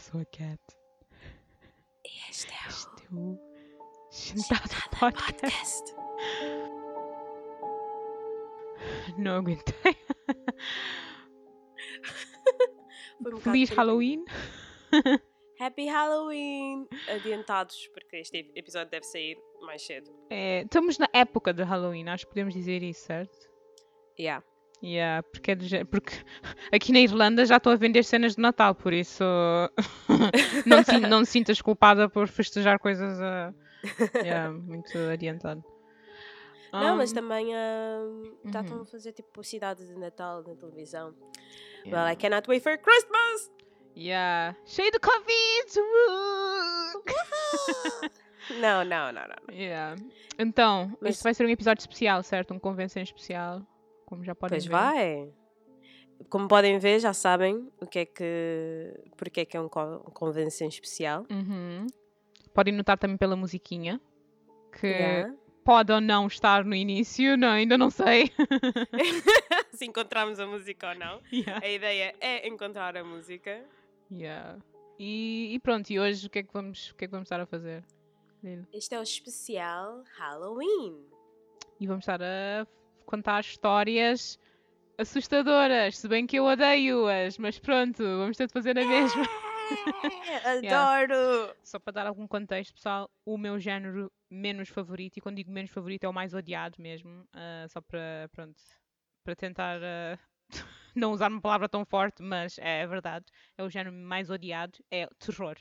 sou a Cat. E este é Este é o Sentada Podcast. podcast. Não aguentei. Um Feliz Halloween. Happy Halloween! Adiantados, porque este episódio deve sair mais cedo. É, estamos na época de Halloween, acho que podemos dizer isso, certo? Yeah. Yeah, porque, é porque aqui na Irlanda já estão a vender cenas de Natal, por isso não, te, não te sintas culpada por festejar coisas a, yeah, muito adiantado. Não, mas Um, também uh, já estão uhum. a fazer tipo publicidade de Natal na televisão. yeah. Well, I cannot wait for Christmas! Yeah. Cheio de Covid! não, não, não, não. Yeah. Então, Mas- este vai ser um episódio especial, certo? Um convenção especial, como já podem Pois ver. vai. Como podem ver, já sabem o que é que. porque é que é um, co- convenção especial. Uhum. Podem notar também pela musiquinha, que Yeah. pode ou não estar no início, não, ainda não sei. Se encontrarmos a música ou não. Yeah. A ideia é encontrar a música. Yeah. E, e pronto, e hoje o que é que vamos, o que é que vamos estar a fazer? Lilo? Este é o especial Halloween. E vamos estar a contar histórias assustadoras, se bem que eu odeio-as, mas pronto, vamos ter de fazer a mesma. Adoro! Só para dar algum contexto, pessoal, o meu género menos favorito, e quando digo menos favorito é o mais odiado mesmo, ah, só para, pronto, para tentar ah, não usar uma palavra tão forte, mas é verdade, é o género mais odiado, é terror.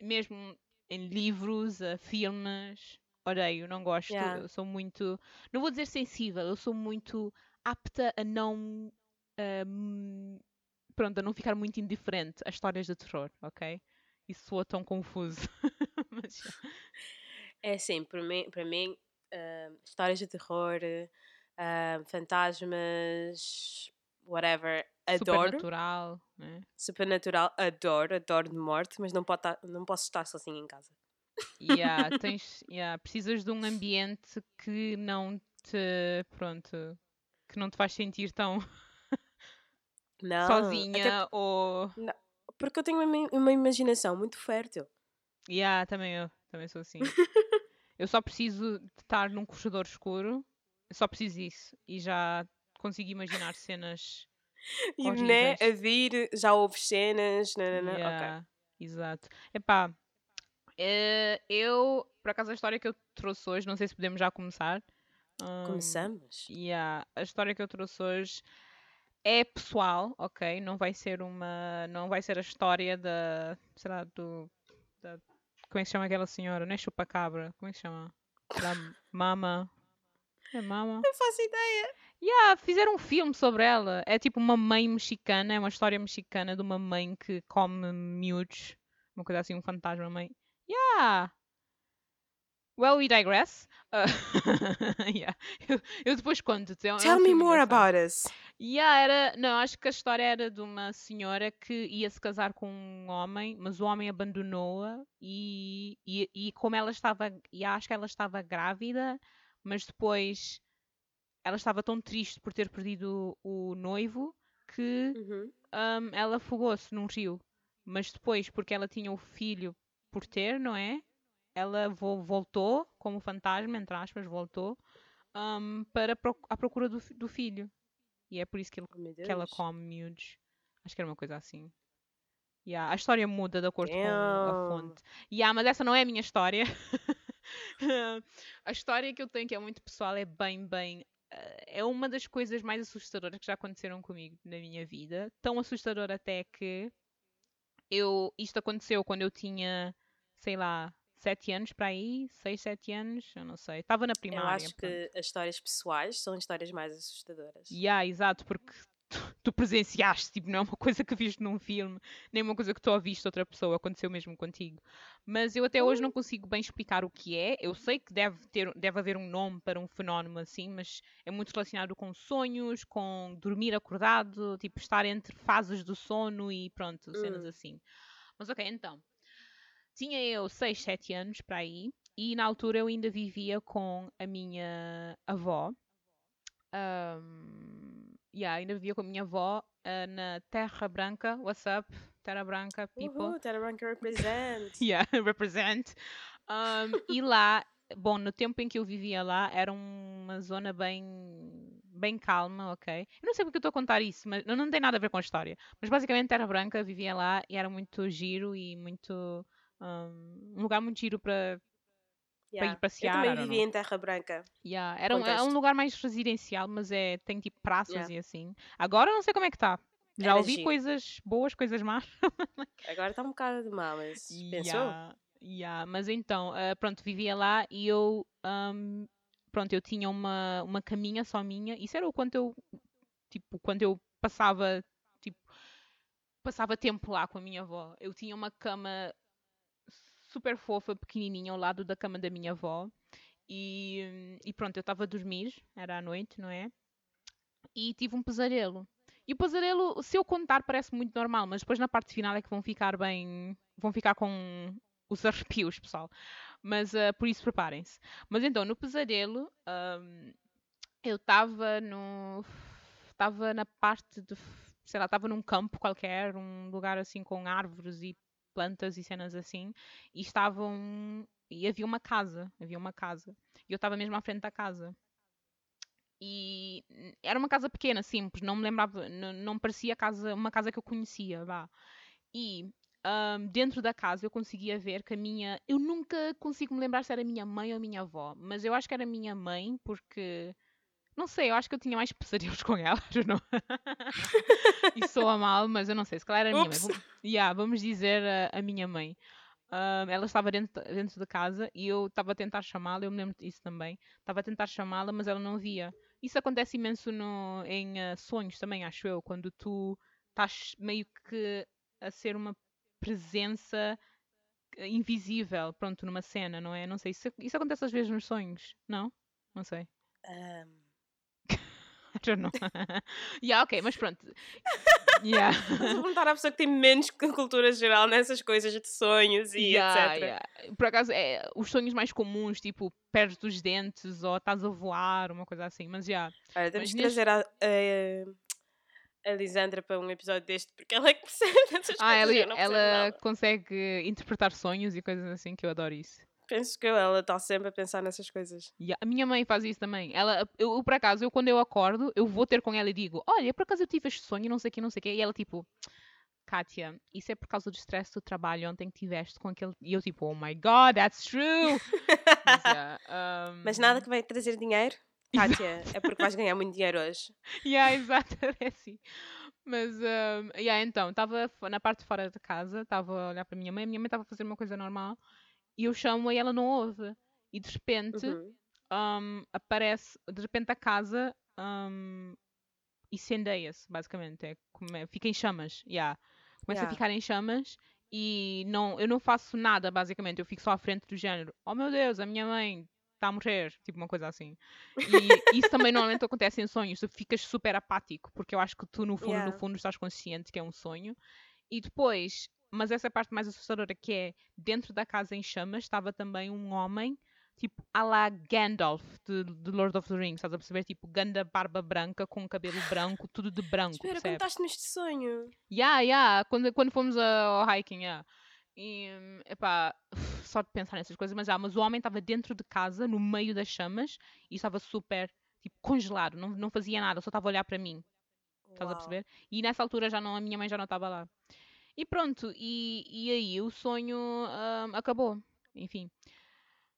Mesmo em livros, ah, filmes, odeio, não gosto, Yeah. eu sou muito, não vou dizer sensível, eu sou muito apta a não, ahm, pronto, a não ficar muito indiferente a histórias de terror, ok? Isso soa tão confuso. Mas, É assim, para mim, para mim ah, histórias de terror, ah, fantasmas, whatever, adoro. supernatural, né? Supernatural, adoro, adoro de morte, mas não, pode tá- não posso estar sozinha em casa. Yeah, tens, yeah, precisas de um ambiente que não te, pronto, que não te faz sentir tão Não, sozinha até ou... porque eu tenho uma, uma imaginação muito fértil. Yeah, também eu, também sou assim. eu só preciso de estar num corredor escuro, eu só preciso disso e já consigo imaginar cenas E né, a vir, já houve cenas, nanana, ok. Yeah, Exato. Epá, eu, por acaso, a história que eu trouxe hoje, não sei se podemos já começar. Hum, Começamos? yeah, a história que eu trouxe hoje é pessoal, ok? Não vai ser uma. Não vai ser a história da. Sei lá, do. da- como é que se chama aquela senhora? Não é chupacabra? Como é que se chama? Da mama. É mama? Não faço ideia. Yeah, fizeram um filme sobre ela. É tipo uma mãe mexicana, é uma história mexicana de uma mãe que come miúdos. Uma coisa assim, um fantasma, mãe. Yeah! Well, we digress. Uh, yeah. eu, eu depois conto-te. É um- um Tell me more about us. Yeah, era, não, acho que a história era de uma senhora que ia se casar com um homem, mas o homem abandonou-a e, e, e como ela estava, e acho que ela estava grávida, mas depois ela estava tão triste por ter perdido o, o noivo que Uhum. hum, ela afogou-se num rio. Mas depois, porque ela tinha o filho por ter, não é? Ela vo- voltou, como fantasma, entre aspas, voltou, hum, para pro- à procura do, do filho. E é por isso que, ele- Oh, que ela come miúdos. Acho que era uma coisa assim. Yeah, a história muda de acordo com a Damn. fonte. Yeah, mas essa não é a minha história. a história que eu tenho, que é muito pessoal, é bem, bem. eh, É uma das coisas mais assustadoras que já aconteceram comigo na minha vida. Tão assustadora até que eu. Isto aconteceu quando eu tinha, sei lá, sete anos para aí, seis, sete anos, eu não sei. Estava na Eu primária. acho pronto. que as histórias pessoais são histórias mais assustadoras. Yeah, exato, porque tu, tu presenciaste, tipo, não é uma coisa que viste num filme, nem uma coisa que tu ouviste outra pessoa, aconteceu mesmo contigo. Mas eu até hoje não consigo bem explicar o que é. Eu sei que deve, ter, deve haver um nome para um fenómeno assim, mas é muito relacionado com sonhos, com dormir acordado, tipo, estar entre fases do sono e pronto, cenas Hum. assim. Mas ok, então. Tinha eu 6, 7 anos para aí, e na altura eu ainda vivia com a minha avó. Um, yeah, ainda vivia com a minha avó ah, na Terra Branca, what's up? Terra Branca, people. Uhul, Terra Branca represent. yeah, represent. Um, e lá, bom, no tempo em que eu vivia lá, era uma zona bem, bem calma, ok? Eu não sei porque eu estou a contar isso, mas não, não tem nada a ver com a história. Mas basicamente, Terra Branca vivia lá e era muito giro e muito. Um, um lugar muito giro para Yeah. ir passear. Eu também don't vivi know. em Terra Branca. Yeah, Era um, é um lugar mais residencial, mas é, tem tipo praças Yeah. e assim. Agora não sei como é que está. Já Era ouvi giro. coisas boas, coisas más. Agora está um bocado de mal, mas pensou? Yeah, yeah. Mas então, ah, pronto, vivia lá e eu, ahm, pronto, eu tinha uma, uma caminha só minha. Isso era o quanto eu, tipo, quando eu passava, tipo, passava tempo lá com a minha avó. Eu tinha uma cama super fofa, pequenininha, ao lado da cama da minha avó. E, e pronto, eu estava a dormir, era à noite, não é? E tive um pesadelo. E o pesadelo, se eu contar, parece muito normal, mas depois na parte final é que vão ficar bem. vão ficar com os arrepios, pessoal. Mas ah, por isso preparem-se. Mas então, no pesadelo, ahm, eu estava no. estava na parte de. sei lá, estava num campo qualquer, um lugar assim com árvores e plantas e cenas assim, e estavam. e havia uma casa, havia uma casa. E eu estava mesmo à frente da casa. E era uma casa pequena, simples, não me lembrava, não, não parecia casa, uma casa que eu conhecia, vá. E ahm, dentro da casa eu conseguia ver que a minha. Eu nunca consigo me lembrar se era minha mãe ou minha avó, mas eu acho que era minha mãe porque. Não sei, eu acho que eu tinha mais pesadelos com ela, não. e soa mal, mas eu não sei, se calhar era a minha mãe. Ups. Vamos- Yeah, vamos dizer a, a minha mãe. Ahm, ela estava dentro, dentro de casa e eu estava a tentar chamá-la, eu me lembro disso também. Estava a tentar chamá-la, mas ela não via. Isso acontece imenso no, em ah, sonhos também, acho eu, quando tu estás meio que a ser uma presença eh, invisível, pronto, numa cena, não é? Não sei, isso, isso acontece às vezes nos sonhos, não? Não sei. Ahm, Know. yeah, ok, mas pronto. Yeah. Estás a perguntar à pessoa que tem menos cultura geral nessas coisas de sonhos e Yeah, etc. yeah. Por acaso, é, os sonhos mais comuns, tipo, perdes dos dentes ou estás a voar, uma coisa assim, mas já. Olha, temos Mas que neste- trazer a, a, a Lisandra para um episódio deste, porque ela é que percebe dessas Ah, coisas. ela, não percebo ela nada. consegue interpretar sonhos e coisas assim, que eu adoro isso. Penso que eu, ela está sempre a pensar nessas coisas. Yeah, A minha mãe faz isso também. Ela, eu, eu, por acaso, eu quando eu acordo, eu vou ter com ela e digo: Olha, por acaso eu tive este sonho, não sei o que, não sei o que. E ela, tipo, Kátia, isso é por causa do stress do trabalho ontem que tiveste com aquele. E eu, tipo, Oh my god, that's true! Mas, yeah, Mas um, nada que vai trazer dinheiro, Kátia, é porque vais ganhar muito dinheiro hoje. Yeah, exato, é assim. Mas, um, yeah, então, estava na parte de fora da casa, estava a olhar para a minha mãe, a minha mãe estava a fazer uma coisa normal e eu chamo-a e ela não ouve. E de repente Uhum. um, aparece, de repente a casa um, incendeia-se, basicamente. É, é- fica em chamas, yeah. Começa Yeah. a ficar em chamas e não, eu não faço nada, basicamente. Eu fico só à frente do género. Oh meu Deus, a minha mãe está a morrer. Tipo uma coisa assim. E isso também normalmente acontece em sonhos. Tu ficas super apático, porque eu acho que tu, no fundo, Yeah. no fundo, estás consciente que é um sonho. E depois, mas essa é a parte mais assustadora que é dentro da casa em chamas estava também um homem, tipo, à la Gandalf de, de Lord of the Rings, estás a perceber? Tipo, ganda barba branca com cabelo branco, tudo de branco, Espera, percebes? contaste neste sonho. Yeah, yeah, quando, quando fomos ao hiking, yeah. E, epá, só de pensar nessas coisas, mas, ah, mas o homem estava dentro de casa, no meio das chamas, e estava super, tipo, congelado, não, não fazia nada, só estava a olhar para mim, estás a perceber? E nessa altura já não, a minha mãe já não estava lá. E pronto, e, e aí o sonho hum, acabou, enfim,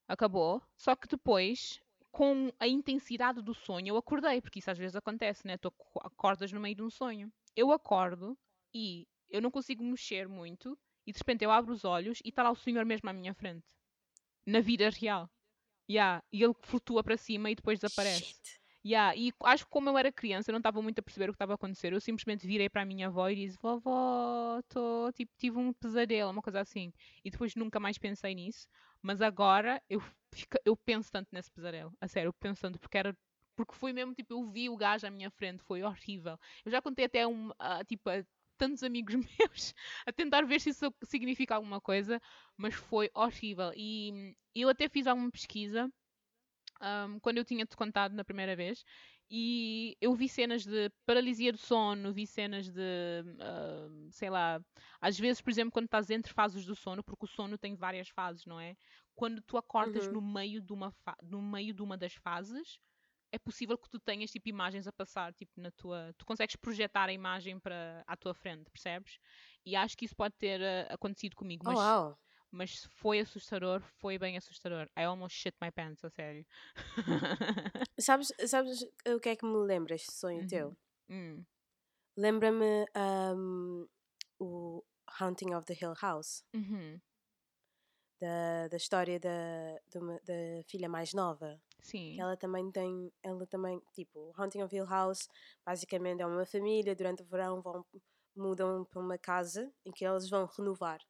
acabou, só que depois, com a intensidade do sonho, eu acordei, porque isso às vezes acontece, né? Tu aco- acordas no meio de um sonho. Eu acordo e eu não consigo mexer muito, e de repente eu abro os olhos e está lá o senhor mesmo à minha frente, na vida real. Yeah, e ele flutua para cima e depois desaparece. Shit. Yeah, e acho que como eu era criança, eu não estava muito a perceber o que estava a acontecer. Eu simplesmente virei para a minha avó e disse: Vovó, tô, tipo, tive um pesadelo, uma coisa assim. E depois nunca mais pensei nisso. Mas agora eu, fico- eu penso tanto nesse pesadelo. A sério, eu penso tanto porque era. Porque foi mesmo, tipo, eu vi o gajo à minha frente, foi horrível. Eu já contei até um, a, tipo, a tantos amigos meus a tentar ver se isso significa alguma coisa, mas foi horrível. E eu até fiz alguma pesquisa um, quando eu tinha-te contado na primeira vez, E eu vi cenas de paralisia do sono, vi cenas de, ah, sei lá, às vezes, por exemplo, quando estás entre fases do sono, porque o sono tem várias fases, não é? Quando tu acordas Uhum. no meio de uma no meio de uma das fases, é possível que tu tenhas tipo imagens a passar, tipo na tua, tu consegues projetar a imagem para à tua frente, percebes? E acho que isso pode ter ah, acontecido comigo, Oh, mas uau. Mas foi assustador, foi bem assustador. I almost shit my pants, a sério. Sabes, sabes o que é que me lembra este sonho Uhum. teu? Hum, Lembra-me ahm, o Haunting of the Hill House, uhum, da, da história da, da filha mais nova. Sim. que ela também tem, ela também, tipo, Haunting of Hill House, basicamente é uma família, durante o verão vão, mudam para uma casa em que eles vão renovar.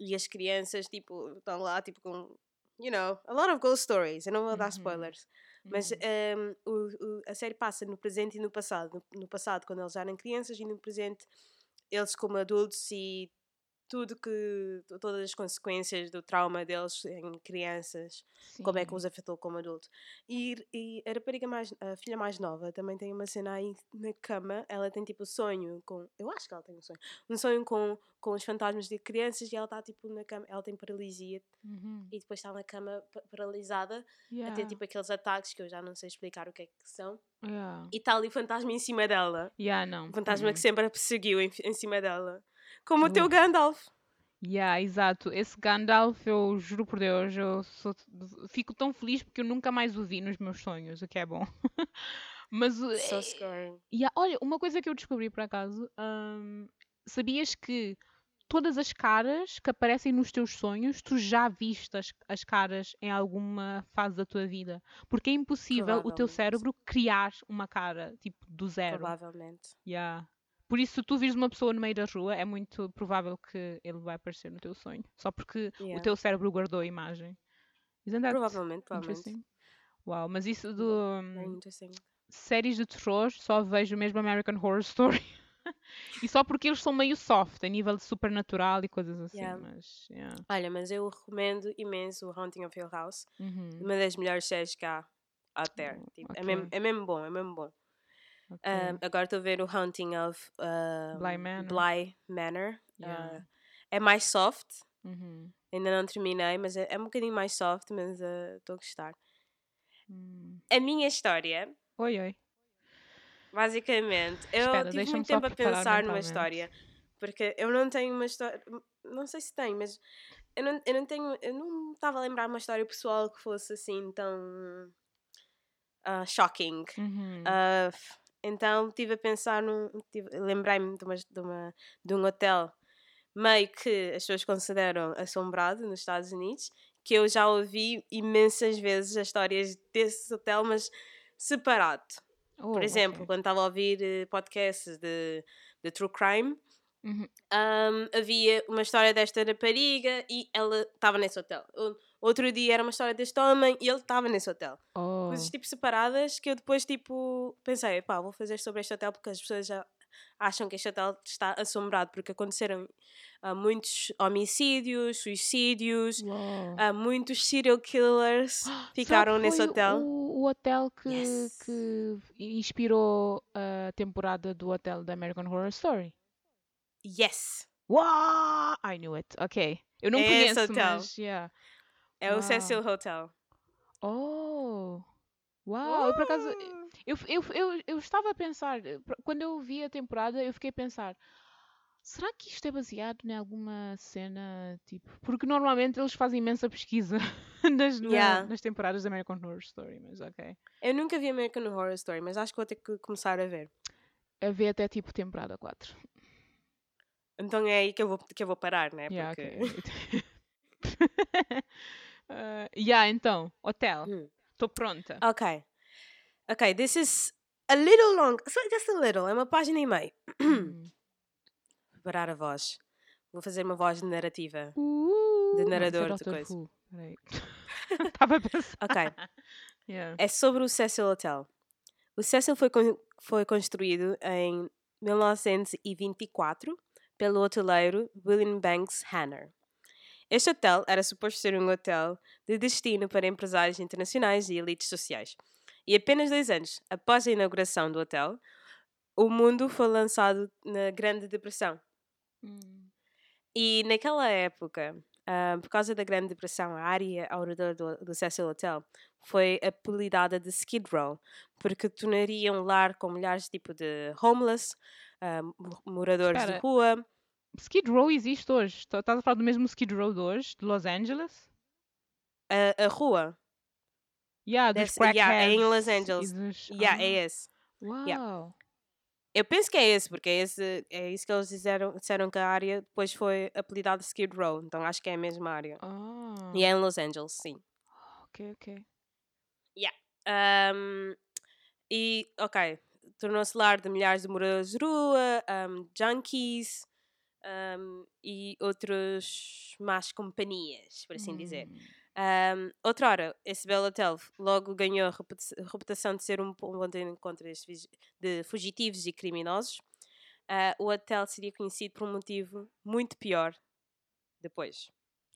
E as crianças, tipo, estão lá, tipo, com, you know, a lot of ghost stories, eu não vou dar Uhum. spoilers, mas Uhum. ehm, o, o- a série passa no presente e no passado. No, no passado, quando eles eram crianças, e no presente, eles como adultos e tudo que, todas as consequências do trauma deles em crianças como é que Sim. os afetou como adulto. E, e a rapariga mais, a filha mais nova também tem uma cena aí na cama, ela tem tipo sonho com, eu acho que ela tem um sonho, um sonho com, com os fantasmas de crianças e ela está tipo na cama, ela tem paralisia Uhum. e depois está na cama pa- paralisada a Yeah. ter tipo aqueles ataques que eu já não sei explicar o que é que são Yeah. e está ali o fantasma em cima dela, Yeah, não. o fantasma que Mm-mm. sempre a perseguiu em, em cima dela, como o teu. Gandalf. Yeah, exato. Esse Gandalf, eu juro por Deus, eu sou- fico tão feliz porque eu nunca mais o vi nos meus sonhos, o que é bom. Mas So é- scaring. e há- olha, uma coisa que eu descobri por acaso, hum, sabias que todas as caras que aparecem nos teus sonhos, tu já viste as, as caras em alguma fase da tua vida? Porque é impossível o teu cérebro criar uma cara, tipo, do zero. Provavelmente. Yeah. Por isso, se tu vires uma pessoa no meio da rua, é muito provável que ele vai aparecer no teu sonho. Só porque o Yeah. teu cérebro guardou a imagem. Provavelmente, provavelmente. Uau, mas isso do hum, séries de terror, só vejo mesmo American Horror Story. e só porque eles são meio soft, a nível de supernatural e coisas assim. Yeah. Mas, yeah. Olha, mas eu recomendo imenso o Haunting of Hill House. Uhum. Uma das melhores séries que há out there. Oh, Tipo, é, ok. mesmo, é mesmo bom, é mesmo bom. Ok. Um, agora estou a ver o Haunting of um, Bly Manor. Bly Manor. Yeah. Uh, é mais soft. Uhum. Ainda não terminei, mas é, é um bocadinho mais soft, mas uh, estou a gostar. Hum. A minha história, Oi, oi. basicamente, eu Espera, tive muito tempo a pensar numa história. Porque eu não tenho uma história. Não sei se tenho, mas eu não, eu não tenho. Eu não estava a lembrar uma história pessoal que fosse assim tão. ah, shocking. Uhum. Ah, f- então estive a pensar num. Lembrei-me de, uma, de, uma, de um hotel meio que as pessoas consideram assombrado nos Estados Unidos, que eu já ouvi imensas vezes as histórias desse hotel, mas separado. Oh, Por exemplo, ok. quando estava a ouvir eh, podcasts de, de True Crime, Uhum. um, havia uma história desta rapariga e ela estava nesse hotel. Outro dia era uma história deste homem e ele estava nesse hotel. Oh. Coisas tipo separadas que eu depois tipo pensei, pá, vou fazer sobre este hotel porque as pessoas já acham que este hotel está assombrado porque aconteceram ah, muitos homicídios, suicídios, ah, muitos serial killers ficaram nesse hotel. O, o hotel que, Yes. que inspirou a temporada do hotel da American Horror Story. Yes! Uau! I knew it. Ok. Eu não É esse conheço, hotel. mas yeah. É o Uau. Cecil Hotel. Oh! Uau! Eu por acaso. Eu, eu, eu, eu estava a pensar, eh, quando eu vi a temporada, eu fiquei a pensar. Será que isto é baseado em alguma cena, tipo... Porque normalmente eles fazem imensa pesquisa nas, na- Yeah. nas temporadas da American Horror Story, mas ok. Eu nunca vi American Horror Story, mas acho que vou ter que começar a ver. A ver até tipo temporada 4. Então é aí que eu vou, que eu vou parar, né? Yeah, Porque... ok. uh, yeah, então, hotel. Hum. Estou pronta. Ok. Ok, this is a little long. so Just a little. É uma página e meia. Hum. Preparar a voz. Vou fazer uma voz narrativa. Uh, De narrador de coisa. Estava a pensar. Ok. Yeah. É sobre o Cecil Hotel. O Cecil foi, con- foi construído em 1924 pelo hoteleiro William Banks Hanner. Este hotel era suposto ser um hotel de destino para empresários internacionais e elites sociais. E apenas dois anos após a inauguração do hotel, o mundo foi lançado na Grande Depressão. Hum. E naquela época, ah, por causa da Grande Depressão, a área ao redor do, do Cecil Hotel foi apelidada de Skid Row, porque tornaria um lar com milhares tipo de homeless, mo- moradores de Espera. rua. Skid Row existe hoje. Tá- Estás a falar do mesmo Skid Row de hoje, de Los Angeles? A, a rua, Yeah, dos Desse- yeah, é em crackheads Los Angeles. dos- yeah, é Ah, esse. Uau! Eu penso que é esse, porque é, esse, é isso que eles disseram, disseram que a área depois foi apelidada Skid Row, então acho que é a mesma área. Ah, E é em Los Angeles, sim. ok, ok. Um, e, ok, tornou-se lar de milhares de moradores de rua, um, junkies um, e outras más companhias, por assim dizer. Hum, Um, outrora, esse belo hotel logo ganhou a reputa- reputação de ser um po- ponto de encontro de fug- de fugitivos e criminosos. Ah, o hotel seria conhecido por um motivo muito pior depois.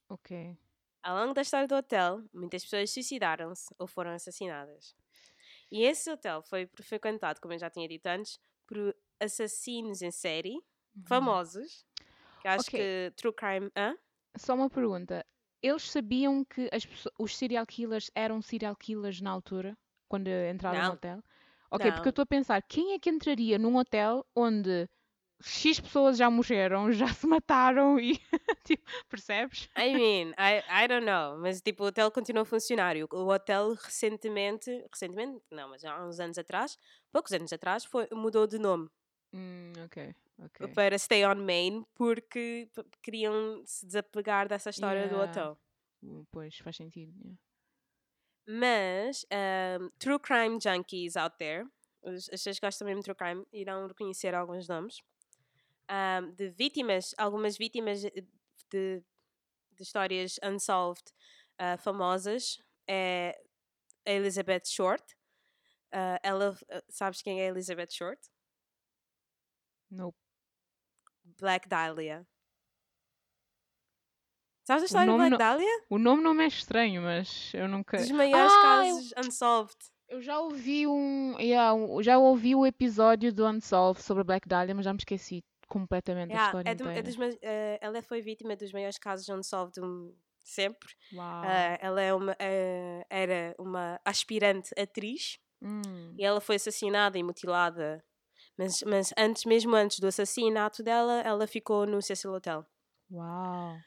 Ok. Ao longo da história do hotel, muitas pessoas suicidaram-se ou foram assassinadas. E esse hotel foi frequentado, como eu já tinha dito antes, por assassinos em série, Uhum. famosos, que acho Ok. que True Crime... Hã? Só uma pergunta. Eles sabiam que as os serial killers eram serial killers na altura, quando entraram no Não. hotel? Ok, porque Não. eu estou a pensar, quem é que entraria num hotel onde X pessoas já morreram, já se mataram e. tipo, percebes? I mean, I, I don't know, mas tipo, o hotel continua a funcionar. O o hotel recentemente, recentemente, não, mas há uns anos atrás, poucos anos atrás, foi, mudou de nome Hum, ok, ok. para Stay on Main porque queriam se desapegar dessa história do Yeah. hotel. Uh, Pois, faz sentido. yeah. Mas, um, True Crime Junkies out there, as pessoas que gostam mesmo de True Crime, irão reconhecer alguns nomes um, de vítimas, algumas vítimas de, de, histórias unsolved uh, famosas. É a Elizabeth Short. Uh, ela, sabes quem é a Elizabeth Short? Nope. Black Dahlia. Sabes a história de Black não- Dahlia? O nome não me é estranho, mas eu nunca. Dos maiores Ah, eu- casos unsolved. Eu já ouvi um. yeah, um- já ouvi o episódio do Unsolved sobre Black Dahlia, mas já me esqueci completamente da Yeah, história é do- é inteira. dos ma- eh, ela foi vítima dos maiores casos unsolved de sempre. Uau. Ah, ela é uma, eh, era uma aspirante atriz Hum, e ela foi assassinada e mutilada. Mas, mas antes, mesmo antes do assassinato dela, ela ficou no Cecil Hotel. Uau.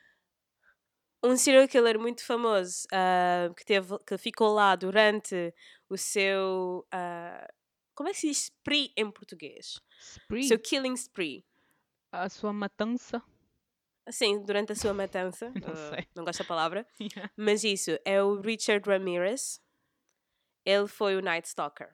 Um serial killer muito famoso ah, que, teve, que ficou lá durante o seu. ah, como é que se diz spree em português? Spree. Seu killing spree. A sua matança. Assim, durante a sua matança. Não ah, sei. não gosto da palavra. Yeah. Mas isso, é o Richard Ramirez. Ele foi o Night Stalker.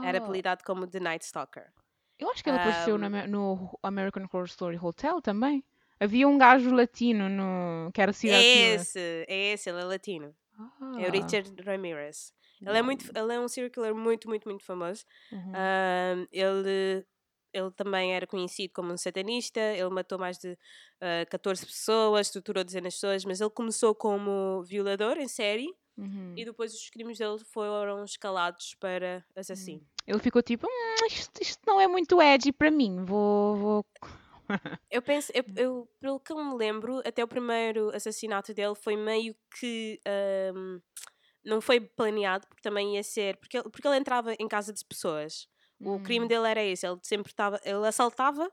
Era Ah, apelidado como The Night Stalker. Eu acho que ele apareceu no, Ahm. Amer- no American Horror Story Hotel também. Havia um gajo latino no... que era serial É esse, é esse, ele é latino. Ah, É o Richard Ramirez. Ele é, muito, ele é um serial killer muito, muito, muito famoso. uhum. Ahm, ele, ele também era conhecido como um satanista. Ele matou mais de ah, 14 pessoas, torturou dezenas de pessoas. Mas ele começou como violador em série. Uhum. E depois os crimes dele foram escalados para assassino. Ele ficou tipo, "Hum, isto, isto não é muito edgy para mim, vou... vou... Eu penso, eu, eu- pelo que eu me lembro, até o primeiro assassinato dele foi meio que ahm, não foi planeado, porque também ia ser. Porque ele, porque ele entrava em casa de pessoas. O crime Hum, dele era esse, ele sempre estava. Ele assaltava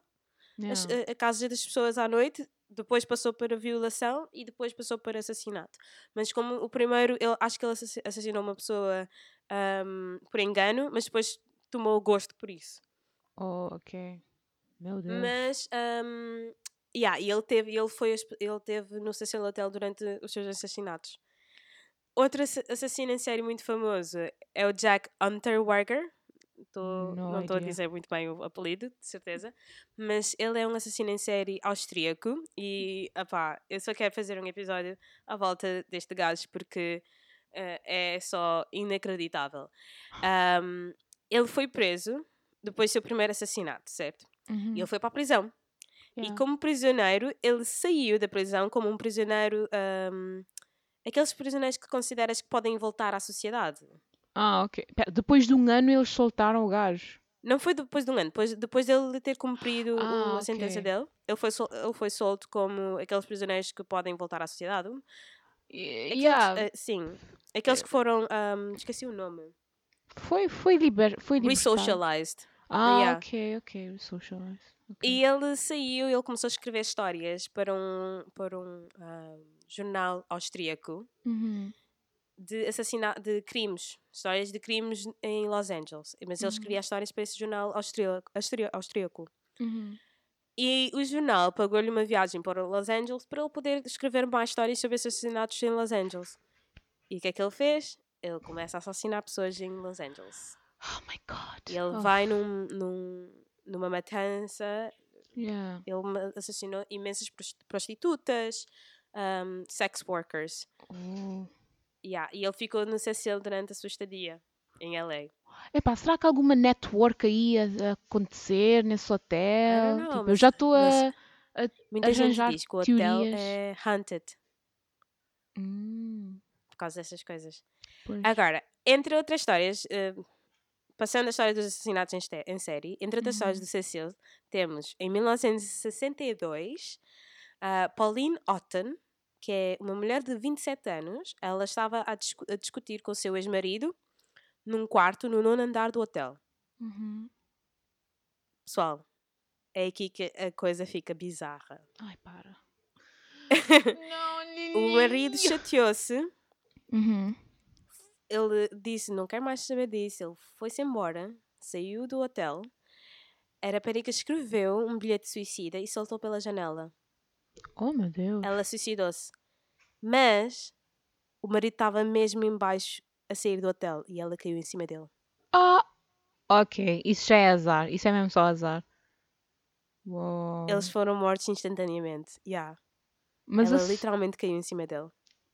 as, yeah. a, a casa das pessoas à noite, depois passou para violação e depois passou para assassinato. Mas como o primeiro, ele, acho que ele assass- assassinou uma pessoa ahm, por engano, mas depois tomou gosto por isso. Oh, ok. Meu Deus. Mas, um, yeah, e ele teve, ele foi, ele teve no Cecil Hotel durante os seus assassinatos. Outro assa- assassino em série muito famoso é o Jack Unterweger. Tô, No não estou a dizer muito bem o apelido, de certeza. Mas ele é um assassino em série austríaco. E, opá, eu só quero fazer um episódio à volta deste gajo porque eh, é só inacreditável. Um, ele foi preso depois do seu primeiro assassinato, certo? Uhum, E ele foi para a prisão. yeah. E como prisioneiro, ele saiu da prisão como um prisioneiro. ahm, aqueles prisioneiros que consideras que podem voltar à sociedade. Ah, ok. Pera, depois de um ano eles soltaram o gajo. Não foi depois de um ano, depois, depois dele ter cumprido Ah, a sentença dele, ele foi, sol- ele foi solto como aqueles prisioneiros que podem voltar à sociedade. Aqueles, yeah, eh, sim, aqueles que foram, ahm, esqueci o nome, foi, foi, liber, foi libertado. resocialized. Ah, yeah. ok, ok. Resocialized. ok. E ele saiu, ele começou a escrever histórias para um, para um ahm, jornal austríaco Uhum. De assassinato, de crimes, histórias de crimes em Los Angeles. Mas ele Uhum. escrevia histórias para esse jornal austríaco. austríaco. Uhum. E o jornal pagou-lhe uma viagem para Los Angeles para ele poder escrever mais histórias sobre assassinatos em Los Angeles. E o que é que ele fez? Ele começa a assassinar pessoas em Los Angeles. Oh my god. E ele Oh, vai num, num- numa matança, Yeah. ele assassinou imensas pros- prostitutas, um, sex workers. Oh. Yeah, E ele ficou no CCL durante a sua estadia em LA. Epá, será que alguma network aí a, a acontecer nesse hotel? know, Tipo, eu já estou a. mas- Muita gente Arranjar diz que o hotel teorias. é haunted Hum, por causa dessas coisas. pois. Agora, entre outras histórias, eh, passando a história dos assassinatos em, em série, entre outras histórias Uhum. do Cecil, temos em 1962 a Pauline Otten, que é uma mulher de 27 anos. Ela estava a, discu- a discutir com o seu ex-marido num quarto no nono andar do hotel. Uhum. Pessoal, é aqui que a coisa fica bizarra. Ai, para. O marido chateou-se Uhum. ele disse não quer mais saber disso. Ele foi-se embora, saiu do hotel. A rapariga escreveu um bilhete de suicida e soltou pela janela. Oh, meu Deus. Ela suicidou-se. Mas o marido estava mesmo embaixo a sair do hotel e ela caiu em cima dele. Ah! Ok, isso já é azar. Isso é mesmo só azar. Uou. Eles foram mortos instantaneamente. Yeah. Mas ela literalmente caiu em cima dele.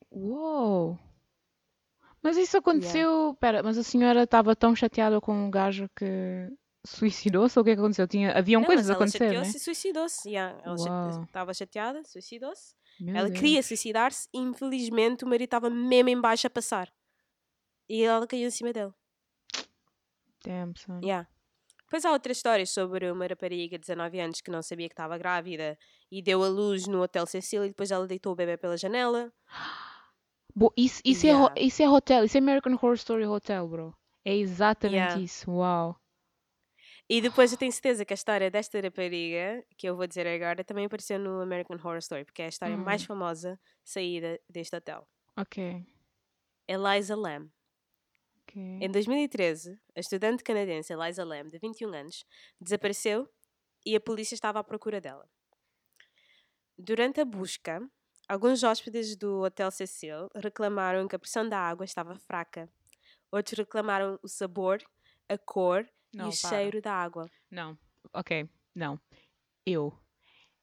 Uou! Mas isso aconteceu. Pera, mas a senhora estava tão chateada com o gajo que suicidou-se? Ou o que é que aconteceu? Tinha... Haviam Não, coisas a ela acontecer, né? chateou-se e suicidou-se. Yeah. Ela Uau. estava chateada, suicidou-se. Ela Deus. queria suicidar-se infelizmente o marido estava mesmo em baixo a passar. E ela caiu em cima dele. Damn, son. Yeah. Depois há outras histórias sobre uma rapariga de 19 anos que não sabia que estava grávida e deu a luz no Hotel Cecília e depois ela deitou o bebê pela janela. Bo, isso, isso, é, Yeah. isso é hotel, isso é American Horror Story Hotel, bro. É exatamente Yeah. isso. Uau. E depois eu tenho certeza que a história desta rapariga, que eu vou dizer agora, também apareceu no American Horror Story, porque é a história mais Hum. famosa saída deste hotel. Ok. Eliza Lam. ok. Em 2013, a estudante canadense Eliza Lam, de 21 anos, desapareceu e a polícia estava à procura dela. Durante a busca, alguns hóspedes do Hotel Cecil reclamaram que a pressão da água estava fraca. Outros reclamaram o sabor, a cor Não, e o para. cheiro da água. Não. Ok. Não. Eu.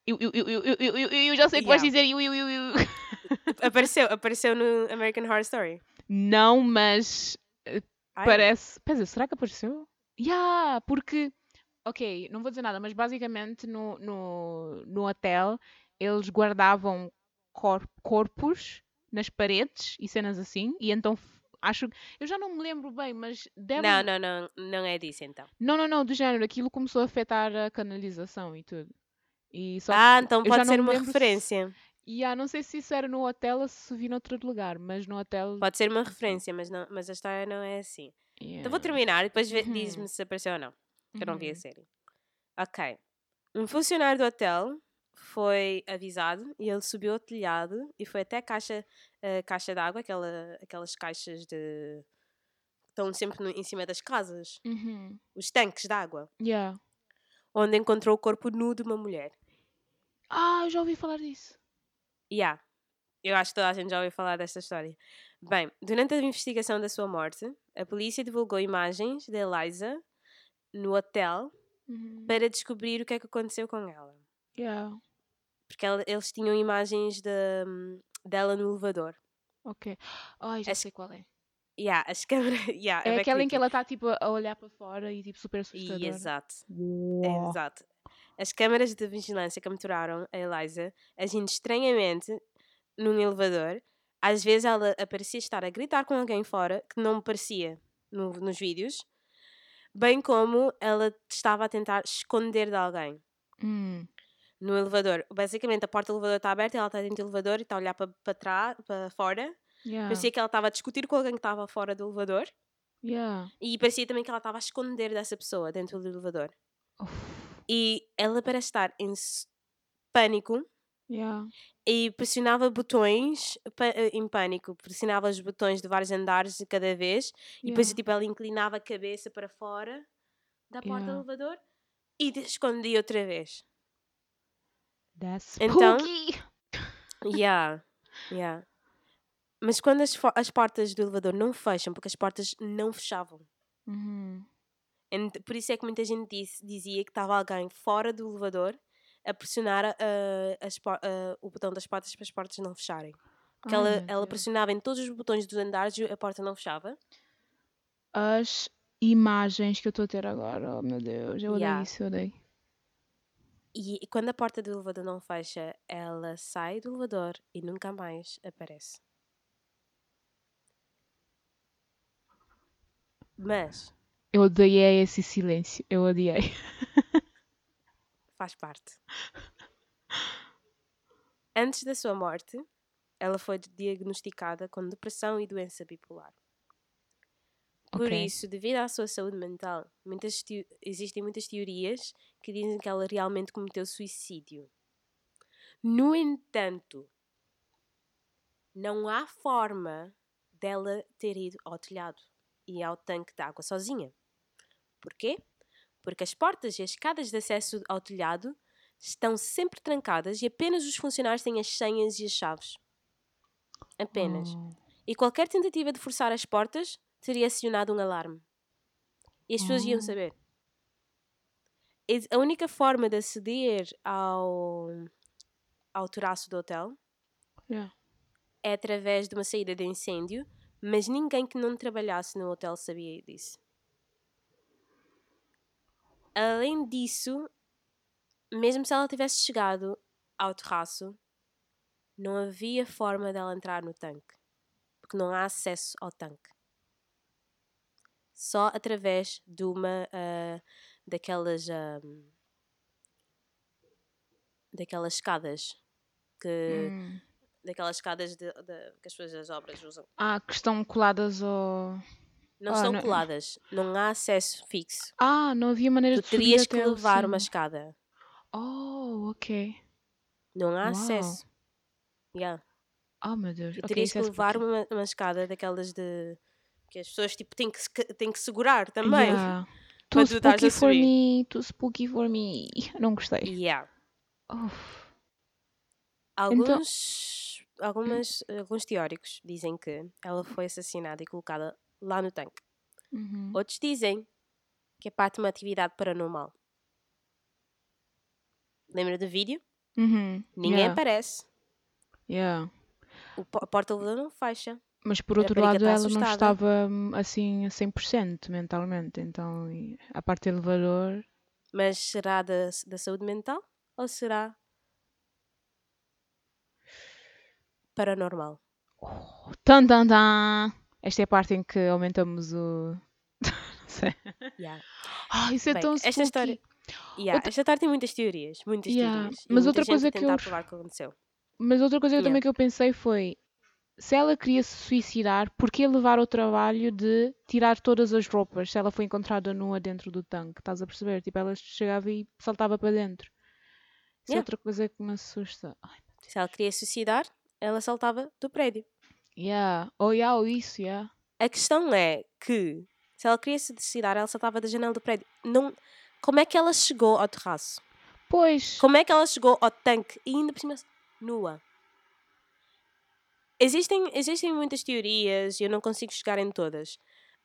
Eu, eu, eu, eu, eu, eu, eu, já sei o que vais Yeah. dizer. Eu, eu, eu, eu. Apareceu, apareceu no American Horror Story. Não, mas Ai, parece. Pensa, será que apareceu? Yeah, porque. Ok, não vou dizer nada, mas basicamente no, no, no hotel eles guardavam cor- corpos nas paredes e cenas assim, e então acho. Eu já não me lembro bem, mas deve. Não, não, não, não é disso então. Não, não, não, do género, aquilo começou a afetar a canalização e tudo. E só ah, então pode ser uma lembro se- referência. E ah, não sei se isso era no hotel ou se vi noutro lugar, mas no hotel. Pode ser uma referência, mas, não, mas a história não é assim. Então vou Yeah. terminar e depois Uhum. diz-me se apareceu ou não. que eu não vi a Uhum. série. Ok. Um funcionário do hotel foi avisado e ele subiu ao telhado e foi até a caixa, a caixa de água, aquela, aquelas caixas de. que estão sempre no- em cima das casas, Uhum. os tanques de água, Yeah. onde encontrou o corpo nu de uma mulher. Ah, eu já ouvi falar disso. Yeah. Eu acho que toda a gente já ouviu falar desta história. Bem, durante a investigação da sua morte, a polícia divulgou imagens de Eliza no hotel Uhum. para descobrir o que é que aconteceu com ela. Yeah. Porque ela- eles tinham imagens de, dela no elevador. Ok. Ai, já As- sei qual é. Yeah, as câmeras. Yeah, É bem aquela em que ela está tipo a olhar para fora e tipo super E, assustadora. exato, Uau. exato. As câmaras de vigilância capturaram a Eliza agindo estranhamente num elevador. Às vezes ela aparecia estar a gritar com alguém fora que não me parecia no- nos vídeos, bem como ela estava a tentar esconder de alguém Hum. No elevador. Basicamente, a porta do elevador está aberta, ela está dentro do elevador e está a olhar para, para trás, para fora. Yeah. Parecia que ela estava a discutir com alguém que estava fora do elevador Yeah. e parecia também que ela estava a esconder dessa pessoa dentro do elevador. E ela parece estar em pânico Yeah. e pressionava botões eh, em pânico, pressionava os botões de vários andares de cada vez e depois tipo, ela inclinava a cabeça para fora da porta do elevador e escondia outra vez. That's Então- spooky. Yeah, yeah. Mas quando as, as portas do elevador não fecham, porque as portas não fechavam. Uhum. Ent- por isso é que muita gente disse- dizia que estava alguém fora do elevador a pressionar a- as a- o botão das portas para as portas não fecharem. Porque Ai, ela, ela pressionava em todos os botões dos andares e a porta não fechava. As imagens que eu estou a ter agora, oh meu Deus, eu odeio Yeah. isso, eu odeio. E, e quando a porta do elevador não fecha, ela sai do elevador e nunca mais aparece. Mas Eu odiei esse silêncio, eu odiei. faz parte. Antes da sua morte, ela foi diagnosticada com depressão e doença bipolar. Por Ok. isso, devido à sua saúde mental, muitas existem muitas teorias que dizem que ela realmente cometeu suicídio. No entanto, não há forma dela ter ido ao telhado e ao tanque de água sozinha. Porquê? Porque as portas e as escadas de acesso ao telhado estão sempre trancadas e apenas os funcionários têm as senhas e as chaves. Apenas. Oh. E qualquer tentativa de forçar as portas teria acionado um alarme. E as pessoas iam Oh. saber. A única forma de aceder ao, ao terraço do hotel Yeah. é através de uma saída de incêndio, mas ninguém que não trabalhasse no hotel sabia disso. Além disso, mesmo se ela tivesse chegado ao terraço, não havia forma dela entrar no tanque, porque não há acesso ao tanque. Só através de uma ah, daquelas ah, daquelas escadas que Hum. daquelas escadas de, de- que as pessoas das obras usam. Ah, que estão coladas ao. Não Ah, são não- coladas, não há acesso fixo. Ah, não havia maneira Tu de subir terias que levar uma cimo. escada. Oh, ok. Não há Uau. acesso. Yeah. Oh meu Deus. Tu terias isso que é levar uma, uma escada daquelas de que as pessoas tipo, têm, que, têm que segurar também. Yeah. Too spooky for me, too spooky for me. Não gostei. Yeah. Uf. Alguns, algumas, alguns teóricos dizem que ela foi assassinada e colocada lá no tanque. Uhum. Outros dizem que é parte de uma atividade paranormal. Lembra do vídeo? Uhum. Ninguém Yeah. aparece. Yeah. O a porta do elevador não fecha. Mas por outro lado, ela não assustada. estava hum, assim a 100% mentalmente. Então, a parte do elevador. Mas será da, da saúde mental ou será paranormal? Tan, tan, tan. Esta é a parte em que aumentamos o. não sei. Yeah. Ah, isso é Bem, tão esta spooky. história- Yeah, Outra- Esta história tem muitas teorias. Muitas Yeah, teorias. Mas outra coisa que eu- que. Mas outra coisa Yeah. também que eu pensei foi: se ela queria se suicidar, por que levar ao trabalho de tirar todas as roupas se ela foi encontrada nua dentro do tanque? Estás a perceber? Tipo, ela chegava e saltava para dentro. Isso é Yeah. outra coisa que me assusta. Ai, Se ela queria suicidar, ela saltava do prédio. yeah. Oh, yeah, ou isso, yeah. A questão é que se ela queria se suicidar, ela saltava da janela do prédio. Não... Como é que ela chegou ao terraço? Pois. Como é que ela chegou ao tanque e ainda por cima nua? Existem, existem muitas teorias e eu não consigo chegar em todas.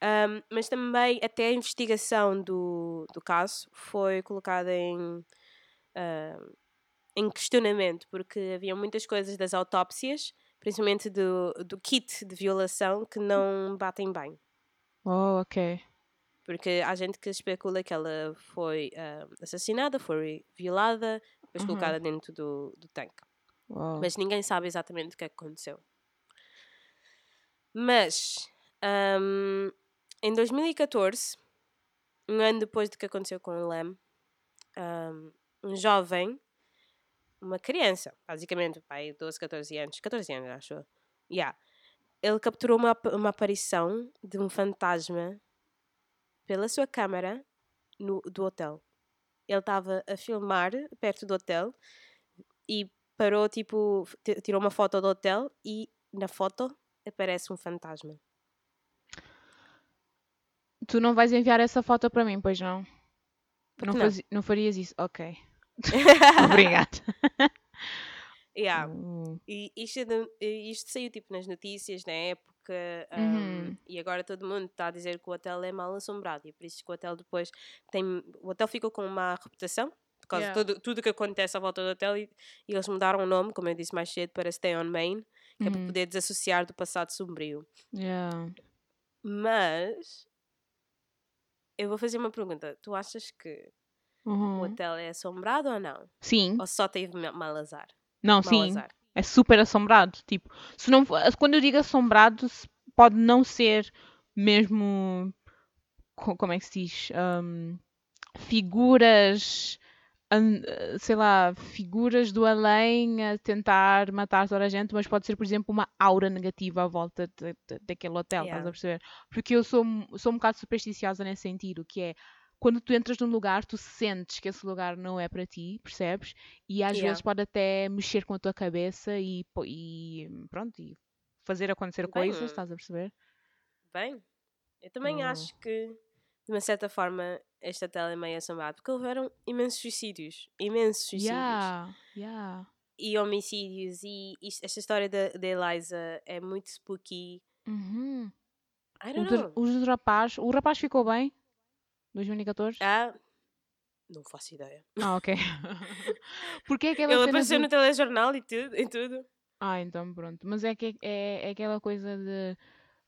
Ahm, mas também até a investigação do, do caso foi colocada em, ahm, em questionamento, porque havia muitas coisas das autópsias, principalmente do, do kit de violação, que não batem bem. Oh, ok. Porque há gente que especula que ela foi ah, assassinada, foi violada, depois Uhum. colocada dentro do, do tanque. Wow. Mas ninguém sabe exatamente o que é que aconteceu. Mas ahm, Em 2014, um ano depois do que aconteceu com o Lem, um, um jovem, uma criança, basicamente, pai, 12, 14 anos, 14 anos, acho. Yeah. Ele capturou uma, uma aparição de um fantasma pela sua câmara no, do hotel. Ele estava a filmar perto do hotel e parou, tipo, ti- tirou uma foto do hotel e na foto aparece um fantasma. Tu não vais enviar essa foto para mim, pois não? Não, não? fazi- não farias isso? Ok. Obrigada. Yeah. Uh, E isto, é isto saiu tipo nas notícias na época um, Uhum. e agora todo mundo está a dizer que o hotel é mal assombrado e por isso que o hotel depois tem o hotel ficou com uma reputação por causa Yeah. de tudo, tudo que acontece à volta do hotel e, e eles mudaram o nome, como eu disse mais cedo, para Stay on Main, que é para uhum. poder desassociar do passado sombrio. Yeah. Mas eu vou fazer uma pergunta. Tu achas que o Uhum. hotel é assombrado ou não? Sim. Ou só teve ma- mal azar? Não, Mau sim. azar. É super assombrado. Tipo, se não, for- quando eu digo assombrado, pode não ser mesmo. co- Como é que se diz? Ahm, figuras. Eh, sei lá, figuras do além a tentar matar toda a gente, mas pode ser, por exemplo, uma aura negativa à volta de- de- daquele hotel, estás Yeah. a perceber? Porque eu sou, um- sou um bocado supersticiosa nesse sentido, que é quando tu entras num lugar, tu sentes que esse lugar não é para ti, percebes? E às Yeah. vezes pode até mexer com a tua cabeça e, e pronto, e fazer acontecer Bem, coisas, estás a perceber? Bem, eu também Oh. acho que, de uma certa forma, este hotel é meio assombrado, porque houveram imensos suicídios, imensos suicídios, Yeah, yeah. e homicídios, e isto- esta história da da Eliza é muito spooky. Uhum. I O, don't de- know. o do rapaz, o rapaz ficou bem? 2014? Ah, não faço ideia. Ah, ok. Porque é aquela Ele apareceu do- no telejornal e tudo, e tudo. Ah, então pronto. Mas é que é, é aquela coisa de,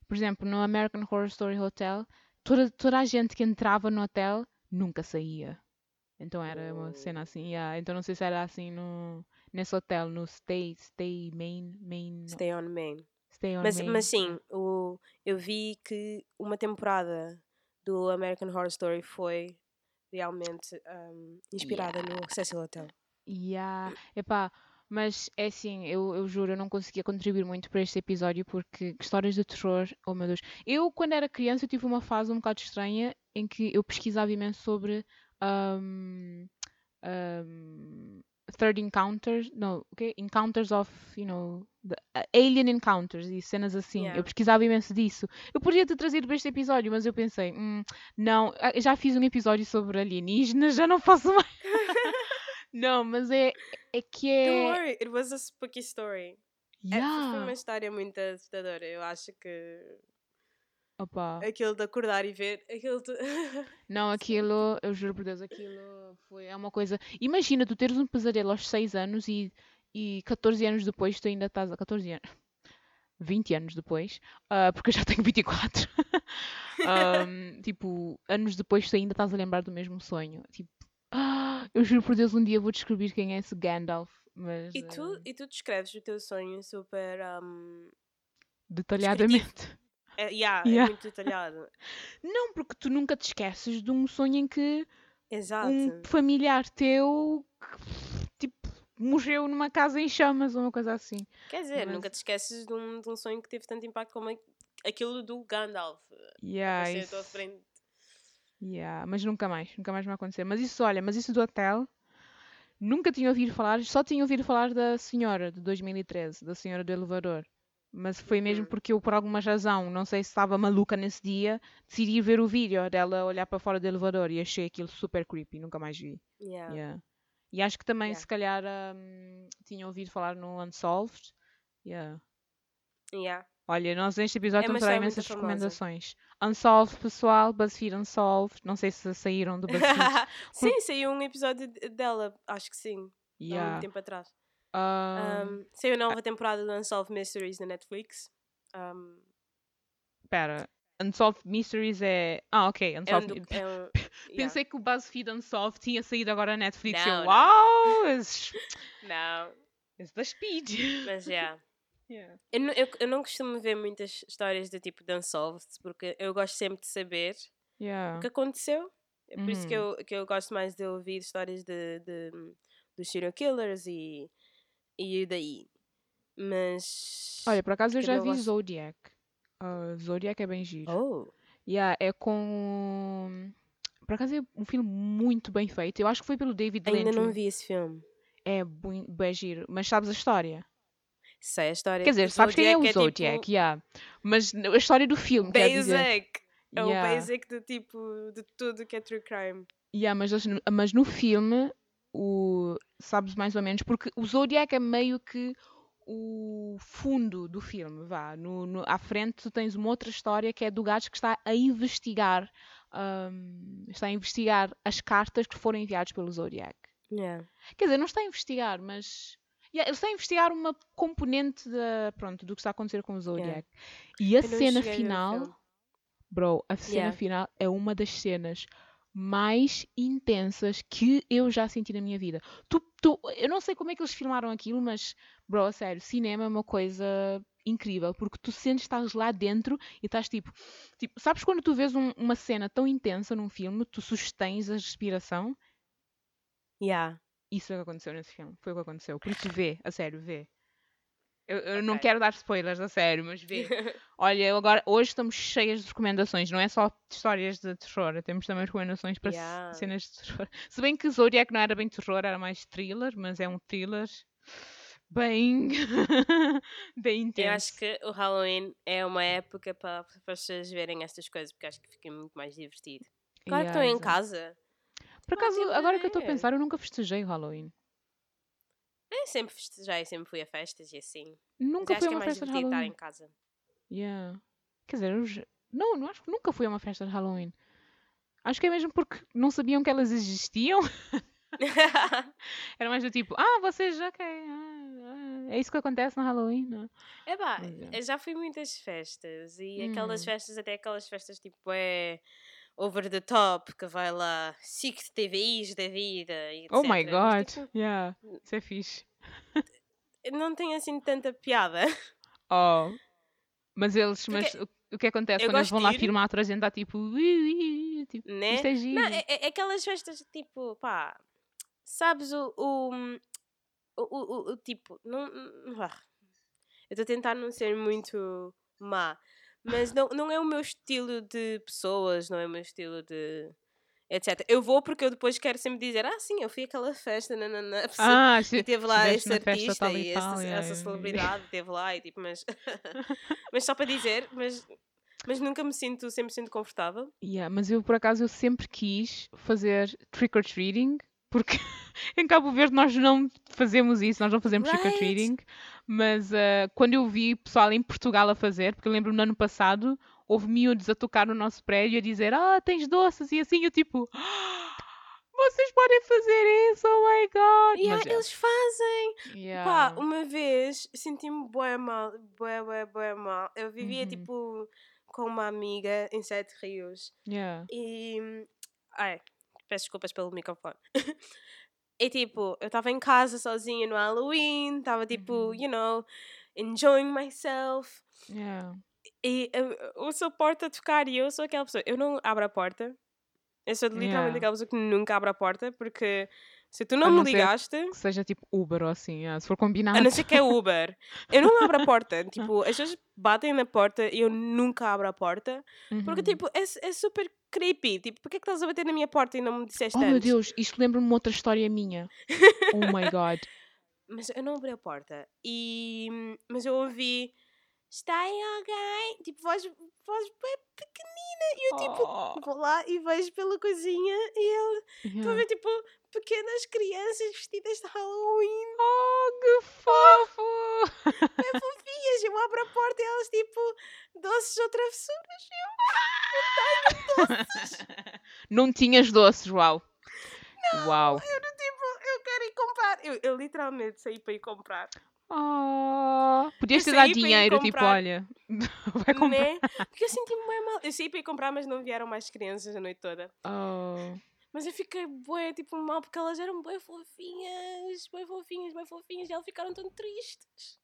por exemplo, no American Horror Story Hotel, toda, toda a gente que entrava no hotel nunca saía. Então era uma cena assim, yeah. Então não sei se era assim no, nesse hotel, no Stay, Stay Main, Main, Stay on Main. Stay on Mas, Main. mas sim, o, eu vi que uma temporada do American Horror Story foi realmente um, inspirada no Cecil Hotel. Yeah. Epá, mas é assim, eu, eu juro, eu não conseguia contribuir muito para este episódio porque histórias de terror, oh meu Deus. Eu, quando era criança, eu tive uma fase um bocado estranha em que eu pesquisava imenso sobre um, um, Third Encounters, no, okay? Encounters of, you know, the, uh, Alien Encounters e cenas assim. Yeah. Eu pesquisava imenso disso. Eu podia ter trazido para este episódio, mas eu pensei, "Hum, não, ah, já fiz um episódio sobre alienígenas, já não faço mais. Não, mas é, é que Don't é. worry, it was a spooky story. É, foi Yeah. uma história muito assustadora. Eu acho que Opa. aquilo de acordar e ver aquilo. tu- Não, aquilo, eu juro por Deus, aquilo foi é uma coisa. Imagina tu teres um pesadelo aos 6 anos e, e 14 anos depois tu ainda estás a 14 anos. 20 anos depois, ah, porque eu já tenho 24. Ahm, tipo, anos depois tu ainda estás a lembrar do mesmo sonho. Tipo, eu juro por Deus, um dia vou descobrir quem é esse Gandalf, mas e, tu, ah, e tu descreves o teu sonho super. Um, detalhadamente. é, yeah, Yeah. é muito detalhado. Não, porque tu nunca te esqueces de um sonho em que Exato. um familiar teu que, tipo, morreu numa casa em chamas ou uma coisa assim. Quer dizer, mas- nunca te esqueces de um, de um sonho que teve tanto impacto como aquilo do Gandalf. Yeah, isso-. Yeah, mas nunca mais, nunca mais vai acontecer. Mas isso, olha, mas isso do hotel, nunca tinha ouvido falar, só tinha ouvido falar da senhora de 2013, da senhora do elevador. Mas foi mesmo Uhum. porque eu, por alguma razão, não sei se estava maluca nesse dia, decidi ver o vídeo dela olhar para fora do elevador e achei aquilo super creepy, nunca mais vi. Yeah. Yeah. E acho que também, Yeah. se calhar, um, tinha ouvido falar no Unsolved. Yeah. Yeah. Olha, nós neste episódio É uma estamos a dar imensas recomendações. Unsolved, pessoal, BuzzFeed Unsolved. Não sei se saíram do BuzzFeed. sim, saiu um episódio de- dela, acho que sim, há yeah. muito tempo atrás. Um, Um, saiu a nova temporada do Unsolved Mysteries na Netflix. Um, Pera, Unsolved Mysteries é. Ah, ok. é um, Unsolved. do- é um- yeah. Pensei que o BuzzFeed Unsolved tinha saído agora na Netflix. Não, eu, não. uau! It's, Não, it's da Speed. mas já. Yeah. Eu, não- eu, eu não costumo ver muitas histórias do tipo de Unsolved, porque eu gosto sempre de saber Yeah. o que aconteceu. É por isso que Uhum. eu, que eu gosto mais de ouvir histórias de, de, dos serial killers e, e daí. Mas. Olha, por acaso eu já não vi gosto- Zodiac. Ah, Zodiac é bem giro. Oh! Yeah, é com. Por acaso é um filme muito bem feito. Eu acho que foi pelo David Ainda Lynch. não vi esse filme. É bem, bem giro. Mas sabes a história? Sei a história. Quer dizer, sabes quem é o Zodiac Zodiac, tipo yeah. Mas a história do filme, quer dizer. basic. É o basic do tipo de tudo que é true crime. Yeah, mas, mas no filme, o, sabes mais ou menos, porque o Zodiac é meio que o fundo do filme, vá. No, no- à frente tu tens uma outra história que é do gajo que está a investigar, ahm, está a investigar as cartas que foram enviadas pelo Zodiac. Yeah. Quer dizer, não está a investigar, mas yeah, está a investigar uma componente da, pronto, do que está a acontecer com o Zodiac. E a Eu cena final, bro, a cena Yeah. final é uma das cenas mais intensas que eu já senti na minha vida. Tu, tu, eu não sei como é que eles filmaram aquilo, mas, bro, a sério, cinema é uma coisa incrível, porque tu sentes que estás lá dentro e estás tipo, tipo sabes quando tu vês um- uma cena tão intensa num filme, tu sustens a respiração? Yeah. Isso é o que aconteceu nesse filme. Foi o que aconteceu. Por isso vê, a sério, vê. Eu, eu não Ok. quero dar spoilers, a sério, mas vê. Olha, agora, hoje estamos cheias de recomendações, não é só histórias de terror, temos também recomendações para Yeah. cenas de terror. Se bem que Zodiac não era bem terror, era mais thriller, mas é um thriller bem. bem intenso. Eu acho que o Halloween é uma época para para pessoas verem estas coisas, porque acho que fica muito mais divertido. Claro que Yeah, estão em casa. Por há acaso, agora que eu estou a pensar, eu nunca festejei o Halloween. Eu sempre festejei, sempre fui a festas e assim. Nunca fui a é uma mais festa de divertido estar Halloween. em casa. Yeah. Quer dizer, eu não, não acho que nunca fui a uma festa de Halloween. Acho que é mesmo porque não sabiam que elas existiam. Era mais do tipo, ah, vocês, ok, ah, ah, é isso que acontece no Halloween. não é?" É pá, é. já fui muitas festas e aquelas Hum. festas, até aquelas festas tipo é over the top, que vai lá SIC TVIs da vida etc. Oh my Mas, god, tipo, yeah, isso é fixe. não tem assim tanta piada. Oh, mas eles, mas o, o que acontece quando eles vão lá filmar, toda a gente está tipo, "Ui, ui, ui", tipo, né? isto é giro. Não, é, é aquelas festas tipo, pá, sabes o. o, o, o, o- tipo, não. não- eu estou a tentar não ser muito má, mas não, não é o meu estilo de pessoas, não é o meu estilo de. etc. Eu vou porque eu depois quero sempre dizer, ah, sim, eu fui àquela festa, nanana, Ah, se e teve lá esse na artista e, e tal, yeah, essa celebridade teve lá e tipo, mas, mas só para dizer, mas, mas nunca me sinto 100% confortável. Yeah, mas eu por acaso eu sempre quis fazer trick or treating, porque em Cabo Verde nós não fazemos isso, nós não fazemos Right. treating, mas ah, quando eu vi pessoal em Portugal a fazer, porque eu lembro-me no ano passado, houve miúdos a tocar no nosso prédio a dizer, ah, tens doces e assim, eu tipo, "Ah, vocês podem fazer isso, oh my god! E Mas, eles fazem! yeah, Pá, yeah. uma vez senti-me bué mal, bué, bué, bué mal. Eu vivia Uhum. tipo com uma amiga em Sete Rios Yeah. e. Ai, peço desculpas pelo microfone. e tipo, eu estava em casa sozinha no Halloween, estava tipo, Uhum. you know, enjoying myself. Yeah. E eu, eu sou a porta a tocar e eu sou aquela pessoa. Eu não abro a porta. Eu sou literalmente Yeah. aquela pessoa que nunca abre a porta porque se tu A não não me ligaste. Que seja tipo Uber ou assim, yeah, se for A combinado. não ser que é Uber. Eu não abro a porta. Tipo, as pessoas batem na porta e eu nunca abro a porta. Porque, Uhum. tipo, é, é super creepy. Tipo, porquê que estás a bater na minha porta e não me disseste Oh meu antes? Deus, isto lembra-me uma outra história minha. Oh my god. Mas eu não abri a porta. E... Mas eu ouvi... Está aí alguém? Tipo, voz, voz bem pequenina. E eu, tipo, Oh, vou lá e vejo pela cozinha e ele... Estou a yeah. ver, tipo, pequenas crianças vestidas de Halloween. Oh, que fofo! bem fofinhas. Eu abro a porta e elas, tipo, doces ou travessuras. Não tinhas doces, uau. Uau. Eu, do tipo, eu quero ir comprar. Eu, eu literalmente saí para ir comprar. Oh, podias Eu ter dado dinheiro, tipo, olha, vai comprar. Né? Porque eu senti-me bem mal. Eu saí para ir comprar, mas não vieram mais crianças a noite toda. Oh, Mas eu fiquei bué, tipo, mal, porque elas eram bem fofinhas, bem fofinhas, bem fofinhas, e elas ficaram tão tristes.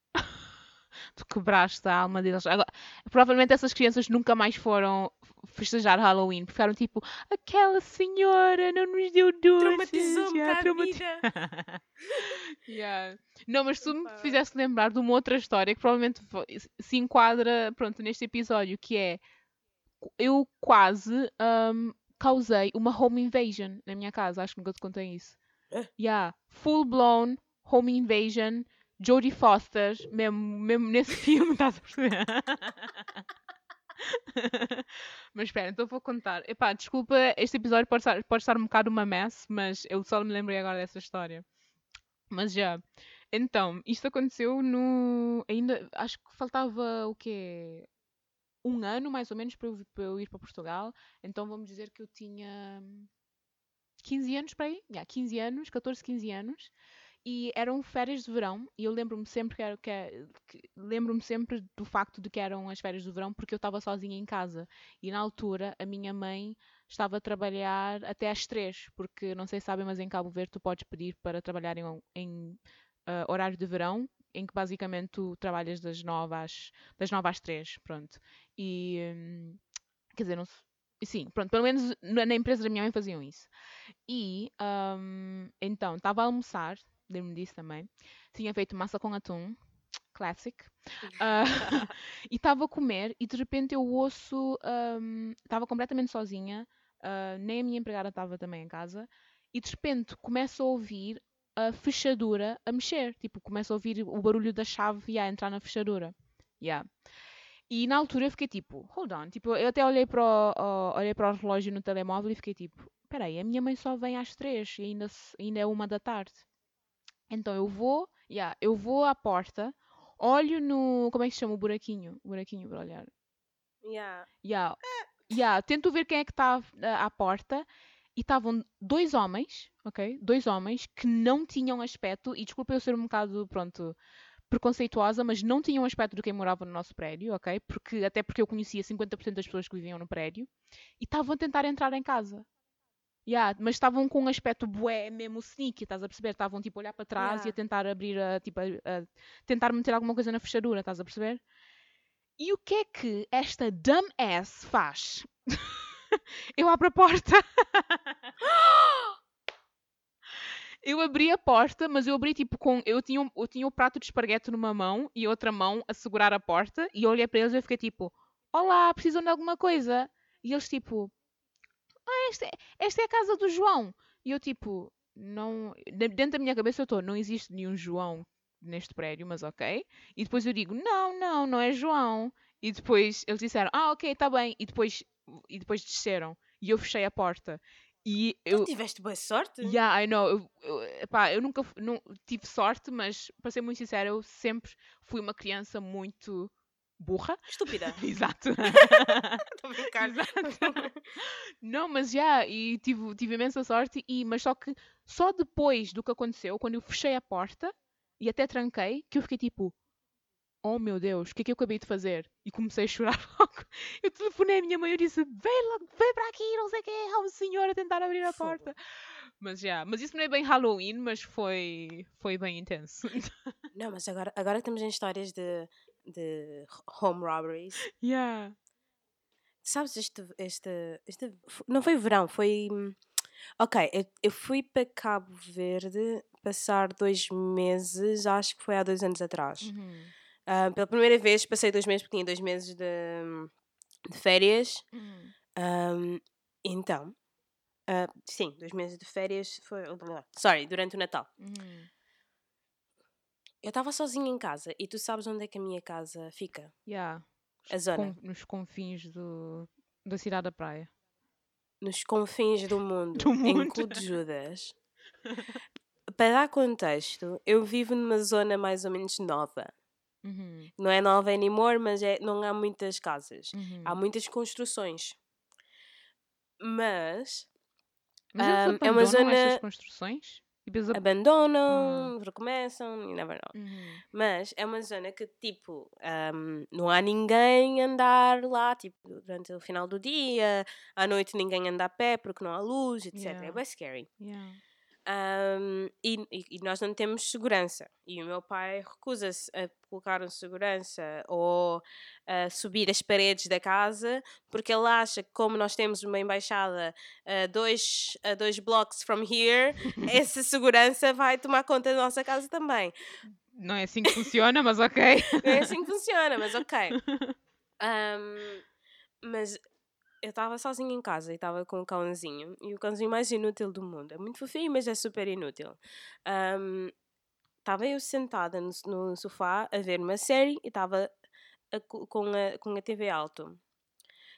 tu quebraste a alma deles. Agora, provavelmente essas crianças nunca mais foram festejar Halloween, porque ficaram tipo, aquela senhora não nos deu doces. Traumatizou-me yeah, vida. Yeah. Não, mas se tu me fizesse lembrar de uma outra história que provavelmente se enquadra, pronto, neste episódio, que é eu quase ahm, causei uma home invasion na minha casa, acho que nunca te contei isso. Ah. Yeah, full blown home invasion, Jodie Foster, mesmo, mesmo nesse filme, estás a perceber? mas espera, então vou contar. Epá, desculpa, este episódio pode estar, pode estar um bocado uma mess, mas eu só me lembrei agora dessa história. Mas já. Então, isto aconteceu no. Ainda. Acho que faltava o quê? Um ano mais ou menos para eu, para eu ir para Portugal. Então vamos dizer que eu tinha 15 anos para aí. Yeah, 15 anos, 14, 15 anos. E eram férias de verão. E eu lembro-me sempre que, era, que, que- lembro-me sempre do facto de que eram as férias de verão porque eu estava sozinha em casa. E na altura a minha mãe estava a trabalhar até às três, porque não sei se sabem, mas em Cabo Verde tu podes pedir para trabalhar em, em ah, horário de verão, em que basicamente tu trabalhas das nove às, das nove às três, pronto. E, hum, quer dizer, não sim, pronto, pelo menos na, empresa da minha mãe faziam isso. E, hum, então, estava a almoçar, lembro-me disso também, tinha feito massa com atum, classic, ah, e estava a comer e de repente eu ouço, hum, estava completamente sozinha, ah, nem a minha empregada estava também em casa, e de repente começo a ouvir a fechadura a mexer, tipo, começo a ouvir o barulho da chave a entrar na fechadura. Yeah. E na altura eu fiquei tipo, hold on, tipo, eu até olhei para o, o- olhei para o relógio no telemóvel e fiquei tipo, peraí, a minha mãe só vem às três e ainda, ainda é uma da tarde. Então eu vou, yeah, eu vou à porta, olho no, como é que se chama o buraquinho? O buraquinho para olhar. Yeah. Yeah. Yeah, tento ver quem é que está à porta e estavam dois homens, ok? Dois homens que não tinham aspecto, e desculpa eu ser um bocado, pronto, preconceituosa, mas não tinham aspecto de quem morava no nosso prédio, ok? Porque, até porque eu conhecia 50% das pessoas que viviam no prédio e estavam a tentar entrar em casa. Yeah, mas estavam com um aspecto bué, mesmo sneaky, estás a perceber? Estavam tipo a olhar para trás e a Yeah. tentar abrir, a, tipo, a, a tentar meter alguma coisa na fechadura, estás a perceber? E o que é que esta dumbass faz? eu abro a porta. eu abri a porta, mas eu abri tipo com. Eu tinha, um- eu tinha o prato de esparguete numa mão e outra mão a segurar a porta. E eu olhei para eles e eu fiquei tipo: Olá, precisam de alguma coisa? E eles tipo: Ah, esta é, esta é a casa do João. E eu tipo: Não. de- Dentro da minha cabeça eu estou: Não existe nenhum João neste prédio, mas ok. E depois eu digo: Não, não, não é João. E depois eles disseram: Ah, ok, está bem. E depois, e depois desceram. E eu fechei a porta. E eu. Tu tiveste boa sorte? Yeah, I know. Eu, eu, epá, eu nunca não, tive sorte, mas para ser muito sincera, eu sempre fui uma criança muito burra. Estúpida. Exato. Estou a brincar. Exato. Não, mas já, e tive, tive imensa sorte, e, mas só que só depois do que aconteceu, quando eu fechei a porta e até tranquei, que eu fiquei tipo, oh meu Deus, o que é que eu acabei de fazer? E comecei a chorar logo. Eu telefonei à minha mãe e disse, vem logo, vem para aqui, não sei o que, há um senhor a tentar abrir a porta. Mas já, mas isso não é bem Halloween, mas foi, foi bem intenso. Não, mas agora, agora estamos em histórias de, de home robberies. yeah. Sabes, este, este, este. Não foi verão, foi. Ok, eu, eu fui para Cabo Verde passar dois meses, acho que foi há dois anos atrás. Uhum. Ah, pela primeira vez passei dois meses, porque tinha dois meses de, de férias. Uhum. Ahm, então, ah, sim, dois meses de férias foi. Sorry, durante o Natal. Uhum. Eu estava sozinha em casa e tu sabes onde é que a minha casa fica? Yeah. A zona. Com- nos confins do, da cidade da praia. Nos confins do mundo, Do em mundo. Cu de Judas. Para dar contexto, eu vivo numa zona mais ou menos nova. Uhum. Não é nova anymore, mas é, não há muitas casas. Uhum. Há muitas construções. Mas Mas Ahm, é uma zona- estas construções? E ab- abandonam, recomeçam, you never know. Uhum. Mas é uma zona que, tipo, ahm, não há ninguém andar lá, tipo, durante o final do dia, à noite ninguém anda a pé porque não há luz, etc. É Yeah. bem scary. Yeah. Um, e, e- nós não temos segurança. E o meu pai recusa-se a colocar um segurança ou a subir as paredes da casa porque ele acha que, como nós temos uma embaixada a dois, a dois blocks from here, essa segurança vai tomar conta da nossa casa também. Não é assim que funciona, mas ok. Não é assim que funciona, mas ok. Um, mas eu estava sozinha em casa e estava com o cãozinho. E o cãozinho mais inútil do mundo. É muito fofinho, mas é super inútil. Um, Estava eu sentada no, no sofá a ver uma série e estava com, a, com a TV alto.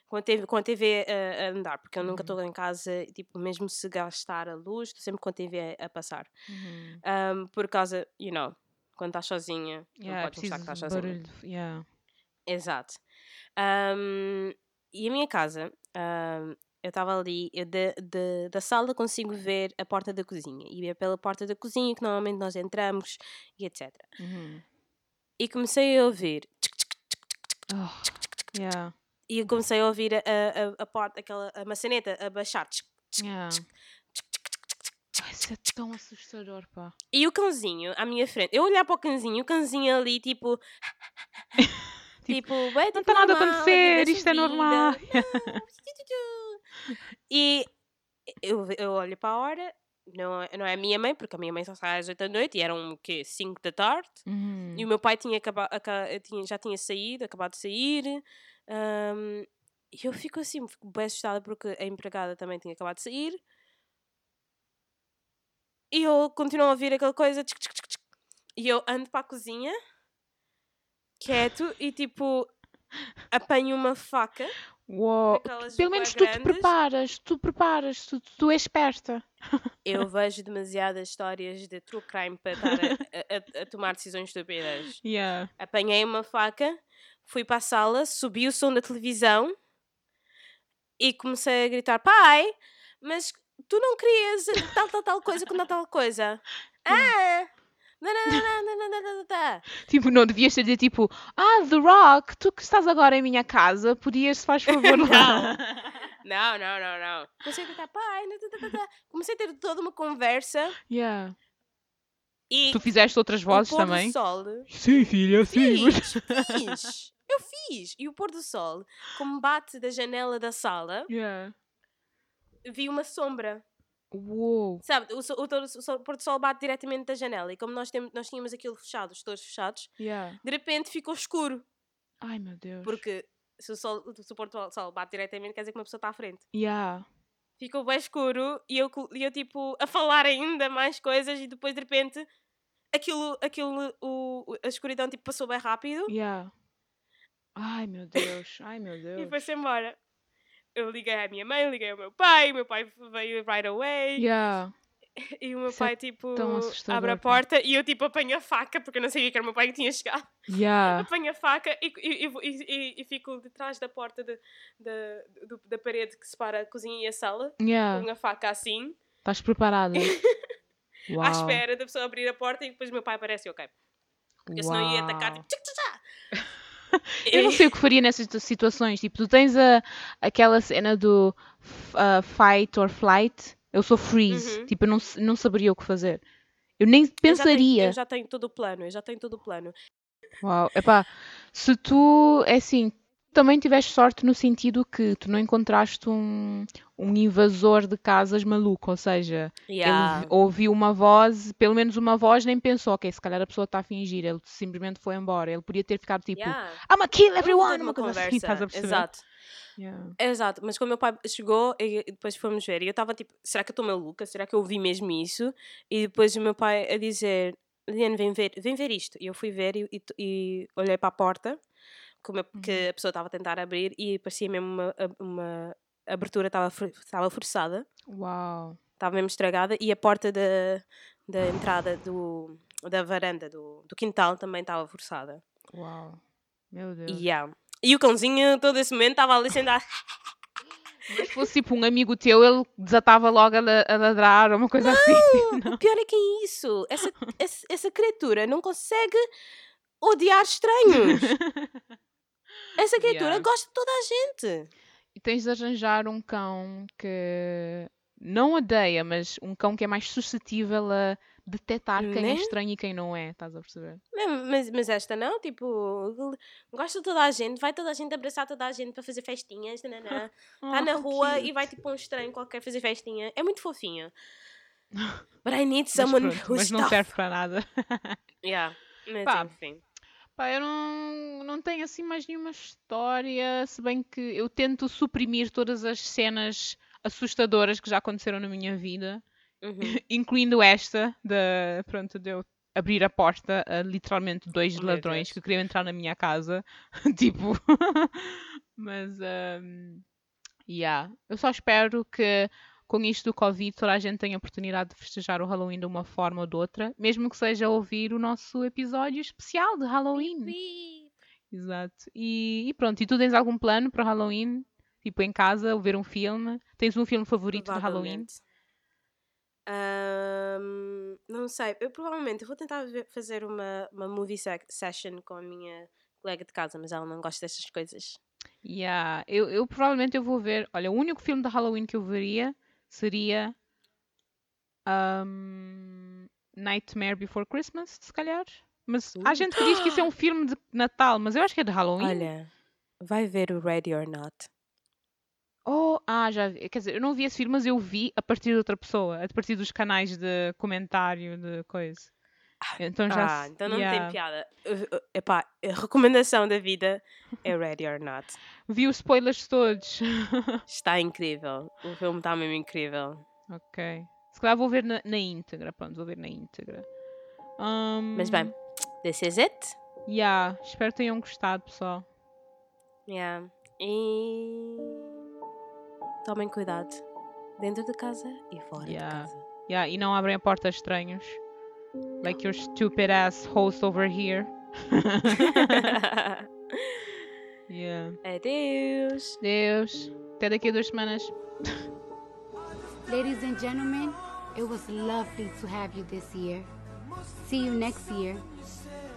Com a TV, com a TV a, a andar, porque eu nunca Uhum. estou em casa, tipo, mesmo se gastar a luz, estou sempre com a TV a, a passar. Uhum. Um, por causa, you know, quando estás sozinha, Yeah, não é podes mostrar que estás sozinha. barulho. de- Yeah. Exato. Ahm, e a minha casa, ahm, eu estava ali, eu da- da- da sala consigo ver a porta da cozinha. E é pela porta da cozinha que normalmente nós entramos e etc. Uhum. E comecei a ouvir. Oh, yeah. E eu comecei a ouvir a, a, a- porta, aquela a maçaneta a baixar. Yeah. Isso é tão assustador, pá. E o cãozinho à minha frente, eu olhar para o cãozinho, o cãozinho ali tipo. Tipo, "Ué, Não tipo, está nada a acontecer, isto é normal. vida." E eu, eu olho para a hora, não é, não é a minha mãe, porque a minha mãe só sai às 8 da noite e eram o quê? 5 da tarde. Uhum. E o meu pai tinha acaba, aca- tinha, já tinha saído, acabado de sair. ahm, e eu fico assim, fico bem assustada porque a empregada também tinha acabado de sair. E eu continuo a ouvir aquela coisa. tchic, tchic, tchic, tchic. E eu ando para a cozinha, quieto, e tipo, apanho uma faca. Uou. Pelo menos tu te grandes. preparas, tu preparas, tu, tu és esperta. Eu vejo demasiadas histórias de true crime para estar a, a- a- tomar decisões estúpidas. Yeah. Apanhei uma faca, fui para a sala, subi o som da televisão e comecei a gritar: Pai, mas tu não querias tal, tal, tal coisa com tal, tal coisa? Ah! tipo, não devias ter dito tipo, ah, The Rock, tu que estás agora em minha casa, podias, se faz favor, não não, não, não, não. Comecei a gritar, pai, comecei a ter toda uma conversa. Yeah. E tu fizeste outras vozes também? Sol, sim, filha, sim. Fiz, fiz. Eu fiz. E o pôr do sol, como bate da janela da sala, yeah. vi uma sombra. Uou. Sabe, o, o, o o pôr do sol bate diretamente da janela. E como nós, temos, nós tínhamos aquilo fechado, os dois fechados, Yeah. de repente ficou escuro. Ai, meu Deus. Porque se o, sol, se o pôr do sol bate diretamente, quer dizer que uma pessoa está à frente. Yeah. Ficou bem escuro e eu, e eu tipo, a falar ainda mais coisas e depois de repente aquilo, aquilo o, a escuridão tipo, passou bem rápido Yeah. Ai, meu Deus. Ai, meu e Deus. foi-se embora. Eu liguei à minha mãe, liguei ao meu pai, o meu pai veio right away Yeah. e o meu Isso é pai tipo tão abre a porta e eu tipo apanho a faca porque eu não sabia que era o meu pai que tinha chegado. Yeah. Apanho a faca e, e, e, e- fico detrás da porta de, da- do- da parede que separa a cozinha e a sala Yeah. com a faca assim, Estás preparada? Uau. à espera da pessoa abrir a porta e depois o meu pai aparece e ok. Porque senão ia atacar Uau. tipo tchic. Eu não sei o que faria nessas situ- situações. Tipo, tu tens a, aquela cena do uh, fight or flight. Eu sou freeze. Uhum. Tipo, eu não, não saberia o que fazer. Eu nem Eu já tenho- pensaria. Eu já tenho todo o plano, eu já tenho todo o plano. Uau. Epá, se tu, é assim, também tiveste sorte no sentido que tu não encontraste um, um invasor de casas maluco. Ou seja, ele vi- ouviu uma voz, pelo menos uma voz, nem pensou, ok, se calhar a pessoa está a fingir. Ele simplesmente foi embora. Ele podia ter ficado tipo, Yeah. I'm a kill everyone. Uma coisa assim, estás a perceber? Exato. Yeah. Exato, mas quando meu pai chegou e depois fomos ver, e eu estava tipo, será que eu estou maluca? Será que eu ouvi mesmo isso? E depois o meu pai a dizer, Liliane, vem ver, vem ver isto. E eu fui ver e, e- e olhei para a porta, como Uhum. que a pessoa estava a tentar abrir e parecia mesmo uma, uma abertura estava estava forçada, Uau. estava mesmo estragada, e a porta da, da entrada do, da varanda do, do quintal também estava forçada. Uau. Meu Deus. E, yeah. e o cãozinho, todo esse momento, estava ali sentado. Mas se fosse tipo um amigo teu, ele desatava logo a, la- a ladrar ou uma coisa assim. Não, o pior é que é isso. Essa, essa, essa criatura não consegue odiar estranhos. Essa criatura Yeah. gosta de toda a gente. E tens de arranjar um cão que não odeia, mas um cão que é mais suscetível a detectar quem Né? é estranho e quem não é, estás a perceber? Mas, mas esta não, tipo, gosta de toda a gente, vai toda a gente abraçar toda a gente para fazer festinhas, nananã. Está Ah, na rua cute. e vai tipo um estranho qualquer fazer festinha. É muito fofinho. But I need Mas someone pronto, who's mas não serve para nada. Yeah. Mas Pá. enfim. Pá, eu não, não tenho assim mais nenhuma história, se bem que eu tento suprimir todas as cenas assustadoras que já aconteceram na minha vida, Uhum. incluindo esta, de, pronto, de eu abrir a porta a literalmente dois Oh, ladrões que queriam entrar na minha casa, tipo, mas, um, yeah, eu só espero que com isto do Covid toda a gente tenha a oportunidade de festejar o Halloween de uma forma ou de outra, mesmo que seja ouvir o nosso episódio especial de Halloween. Ui. Exato. E, e pronto, e tu tens algum plano para Halloween? Tipo em casa, ou ver um filme? Tens um filme favorito de Halloween? Ahm, não sei, eu provavelmente vou tentar ver- fazer uma, uma movie se- session com a minha colega de casa, mas ela não gosta dessas coisas. Yeah. Eu, eu provavelmente eu vou ver. Olha, o único filme de Halloween que eu veria seria um, Nightmare Before Christmas, se calhar. Mas há gente que diz que isso é um filme de Natal, mas eu acho que é de Halloween. Olha, vai ver o Ready or Not. Oh, ah, já vi. Quer dizer, eu não vi esse filme, mas eu vi a partir de outra pessoa, a partir dos canais de comentário, de coisa. Então já Ah, então não yeah. tem piada. Uh, Epá, a recomendação da vida é Ready or Not. Vi os spoilers todos. Está incrível. O filme está mesmo incrível. ok. Se calhar vou ver na, na íntegra. Pronto, vou ver na íntegra. Um, Mas bem, this is it. Yeah, espero que tenham gostado, pessoal. Yeah. E tomem cuidado dentro de casa e fora Yeah. de casa. Yeah, e não abrem a porta a estranhos. Like your stupid ass host over here. yeah. Adeus. Adeus. Até daqui duas semanas. Ladies and gentlemen, it was lovely to have you this year. See you next year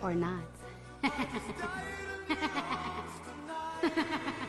or not.